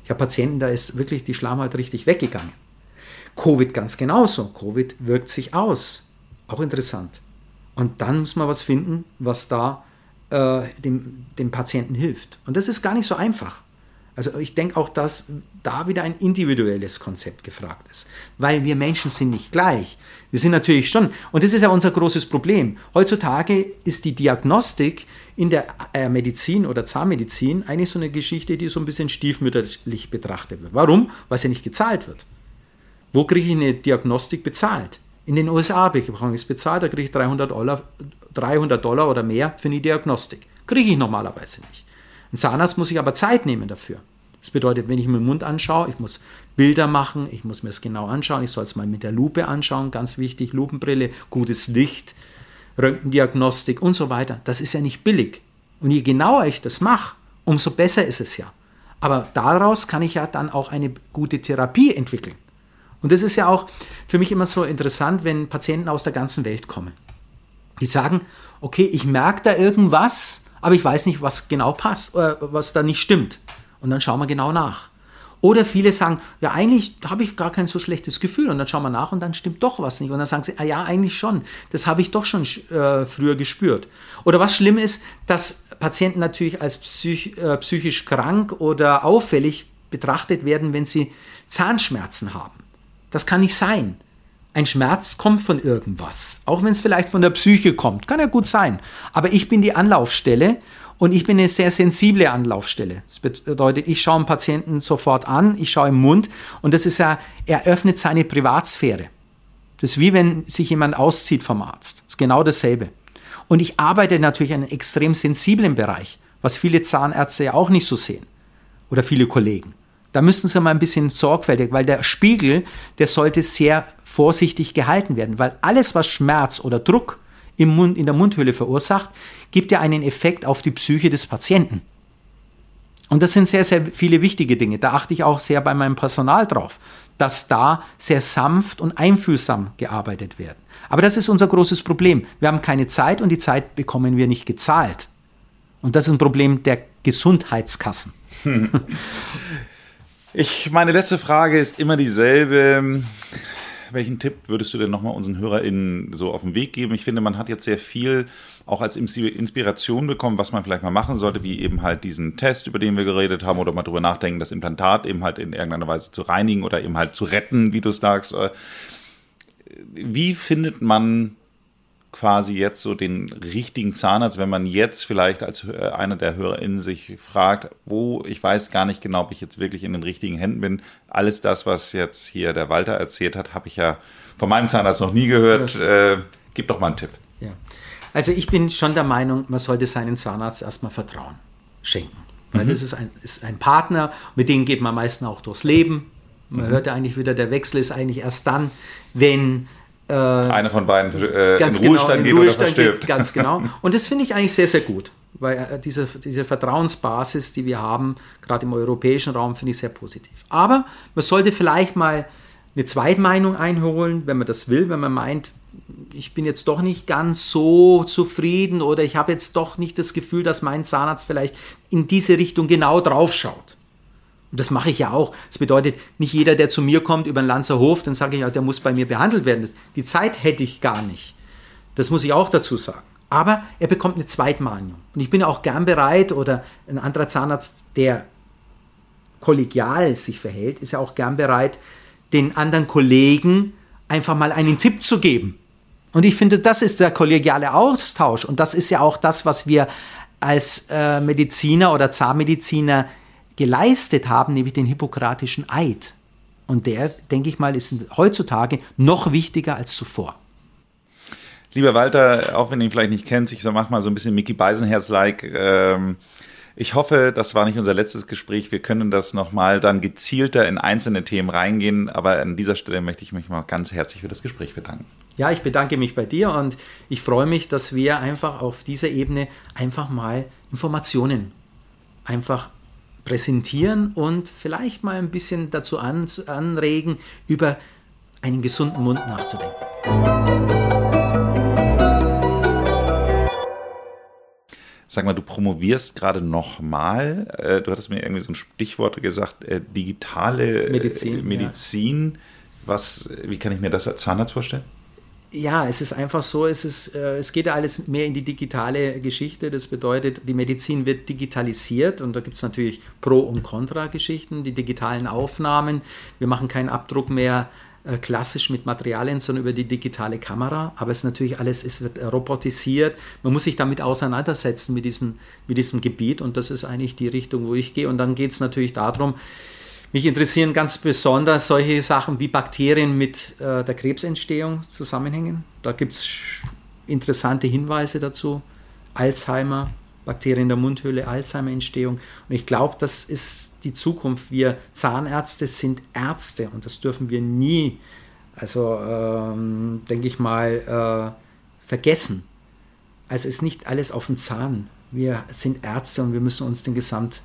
Ich habe Patienten, da ist wirklich die Schleimhaut richtig weggegangen. Covid ganz genauso. Covid wirkt sich aus. Auch interessant. Und dann muss man was finden, was da äh, dem, dem Patienten hilft. Und das ist gar nicht so einfach. Also ich denke auch, dass da wieder ein individuelles Konzept gefragt ist, weil wir Menschen sind nicht gleich. Wir sind natürlich schon, und das ist ja unser großes Problem. Heutzutage ist die Diagnostik in der äh, Medizin oder Zahnmedizin eigentlich so eine Geschichte, die so ein bisschen stiefmütterlich betrachtet wird. Warum? Weil sie nicht gezahlt wird. Wo kriege ich eine Diagnostik bezahlt? In den USA bekomme ich es bezahlt, da kriege ich 300 Dollar, 300 Dollar oder mehr für eine Diagnostik. Kriege ich normalerweise nicht. Ein Zahnarzt muss sich aber Zeit nehmen dafür. Das bedeutet, wenn ich mir den Mund anschaue, ich muss Bilder machen, ich muss mir es genau anschauen, ich soll es mal mit der Lupe anschauen, ganz wichtig, Lupenbrille, gutes Licht, Röntgendiagnostik und so weiter. Das ist ja nicht billig. Und je genauer ich das mache, umso besser ist es ja. Aber daraus kann ich ja dann auch eine gute Therapie entwickeln. Und das ist ja auch für mich immer so interessant, wenn Patienten aus der ganzen Welt kommen. Die sagen, okay, ich merke da irgendwas, aber ich weiß nicht, was genau passt, oder was da nicht stimmt. Und dann schauen wir genau nach. Oder viele sagen, ja, eigentlich habe ich gar kein so schlechtes Gefühl. Und dann schauen wir nach und dann stimmt doch was nicht. Und dann sagen sie, ah ja, eigentlich schon. Das habe ich doch schon äh, früher gespürt. Oder was schlimm ist, dass Patienten natürlich als psych, äh, psychisch krank oder auffällig betrachtet werden, wenn sie Zahnschmerzen haben. Das kann nicht sein. Ein Schmerz kommt von irgendwas, auch wenn es vielleicht von der Psyche kommt, kann ja gut sein. Aber ich bin die Anlaufstelle und ich bin eine sehr sensible Anlaufstelle. Das bedeutet, ich schaue einen Patienten sofort an, ich schaue im Mund und das ist ja, er öffnet seine Privatsphäre. Das ist wie wenn sich jemand auszieht vom Arzt. Das ist genau dasselbe. Und ich arbeite natürlich in einem extrem sensiblen Bereich, was viele Zahnärzte ja auch nicht so sehen. Oder viele Kollegen. Da müssen Sie mal ein bisschen sorgfältig, weil der Spiegel, der sollte sehr vorsichtig gehalten werden, weil alles, was Schmerz oder Druck im Mund, in der Mundhöhle verursacht, gibt ja einen Effekt auf die Psyche des Patienten. Und das sind sehr, sehr viele wichtige Dinge. Da achte ich auch sehr bei meinem Personal drauf, dass da sehr sanft und einfühlsam gearbeitet wird. Aber das ist unser großes Problem. Wir haben keine Zeit und die Zeit bekommen wir nicht gezahlt. Und das ist ein Problem der Gesundheitskassen. <laughs> Ich, meine letzte Frage ist immer dieselbe. Welchen Tipp würdest du denn nochmal unseren HörerInnen so auf den Weg geben? Ich finde, man hat jetzt sehr viel auch als Inspiration bekommen, was man vielleicht mal machen sollte, wie eben halt diesen Test, über den wir geredet haben, oder mal drüber nachdenken, das Implantat eben halt in irgendeiner Weise zu reinigen oder eben halt zu retten, wie du es sagst. Wie findet man quasi jetzt so den richtigen Zahnarzt, wenn man jetzt vielleicht als äh, einer der HörerInnen sich fragt, wo, ich weiß gar nicht genau, ob ich jetzt wirklich in den richtigen Händen bin. Alles das, was jetzt hier der Walter erzählt hat, habe ich ja von meinem Zahnarzt noch nie gehört. Äh, gib doch mal einen Tipp. Ja. Also ich bin schon der Meinung, man sollte seinen Zahnarzt erstmal Vertrauen schenken. Weil mhm. das ist ein, ist ein Partner, mit dem geht man am meisten auch durchs Leben. Man mhm. hört ja eigentlich wieder, der Wechsel ist eigentlich erst dann, wenn äh, Einer von beiden äh, in genau, Ruhestand in geht Ruhestand oder verstirbt. Geht, ganz genau. <laughs> Und das finde ich eigentlich sehr, sehr gut, weil äh, diese, diese Vertrauensbasis, die wir haben, gerade im europäischen Raum, finde ich sehr positiv. Aber man sollte vielleicht mal eine Zweitmeinung einholen, wenn man das will, wenn man meint, ich bin jetzt doch nicht ganz so zufrieden oder ich habe jetzt doch nicht das Gefühl, dass mein Zahnarzt vielleicht in diese Richtung genau drauf schaut. Und das mache ich ja auch. Das bedeutet, nicht jeder, der zu mir kommt über den Lanzer Hof, dann sage ich, ja, der muss bei mir behandelt werden. Die Zeit hätte ich gar nicht. Das muss ich auch dazu sagen. Aber er bekommt eine Zweitmahnung. Und ich bin auch gern bereit, oder ein anderer Zahnarzt, der kollegial sich verhält, ist ja auch gern bereit, den anderen Kollegen einfach mal einen Tipp zu geben. Und ich finde, das ist der kollegiale Austausch. Und das ist ja auch das, was wir als äh, Mediziner oder Zahnmediziner geleistet haben, nämlich den hippokratischen Eid. Und der, denke ich mal, ist heutzutage noch wichtiger als zuvor. Lieber Walter, auch wenn du ihn vielleicht nicht kennst, ich so mach mal so ein bisschen Mickey Beisenherz-like. Ähm, ich hoffe, das war nicht unser letztes Gespräch. Wir können das nochmal dann gezielter in einzelne Themen reingehen. Aber an dieser Stelle möchte ich mich mal ganz herzlich für das Gespräch bedanken. Ja, ich bedanke mich bei dir und ich freue mich, dass wir einfach auf dieser Ebene einfach mal Informationen einfach präsentieren und vielleicht mal ein bisschen dazu an, anregen, über einen gesunden Mund nachzudenken. Sag mal, du promovierst gerade nochmal. Äh, du hattest mir irgendwie so ein Stichwort gesagt, äh, digitale Medizin. Medizin. Ja. Was, wie kann ich mir das als Zahnarzt vorstellen? Ja, es ist einfach so, es, ist, äh, es geht ja alles mehr in die digitale Geschichte. Das bedeutet, die Medizin wird digitalisiert und da gibt es natürlich Pro- und Contra-Geschichten, die digitalen Aufnahmen. Wir machen keinen Abdruck mehr äh, klassisch mit Materialien, sondern über die digitale Kamera. Aber es ist natürlich alles, es wird robotisiert. Man muss sich damit auseinandersetzen mit diesem, mit diesem Gebiet und das ist eigentlich die Richtung, wo ich gehe. Und dann geht es natürlich darum, mich interessieren ganz besonders solche Sachen wie Bakterien mit äh, der Krebsentstehung zusammenhängen. Da gibt es interessante Hinweise dazu. Alzheimer, Bakterien der Mundhöhle, Alzheimer-Entstehung. Und ich glaube, das ist die Zukunft. Wir Zahnärzte sind Ärzte und das dürfen wir nie, also ähm, denke ich mal, äh, vergessen. Also ist nicht alles auf dem Zahn. Wir sind Ärzte und wir müssen uns den, Gesamt,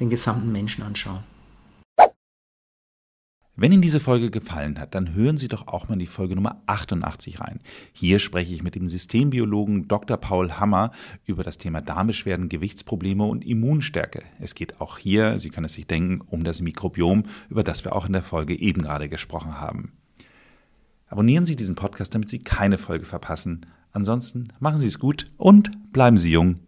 den gesamten Menschen anschauen. Wenn Ihnen diese Folge gefallen hat, dann hören Sie doch auch mal die Folge Nummer 88 rein. Hier spreche ich mit dem Systembiologen Dr. Paul Hammer über das Thema Darmbeschwerden, Gewichtsprobleme und Immunstärke. Es geht auch hier, Sie können es sich denken, um das Mikrobiom, über das wir auch in der Folge eben gerade gesprochen haben. Abonnieren Sie diesen Podcast, damit Sie keine Folge verpassen. Ansonsten machen Sie es gut und bleiben Sie jung.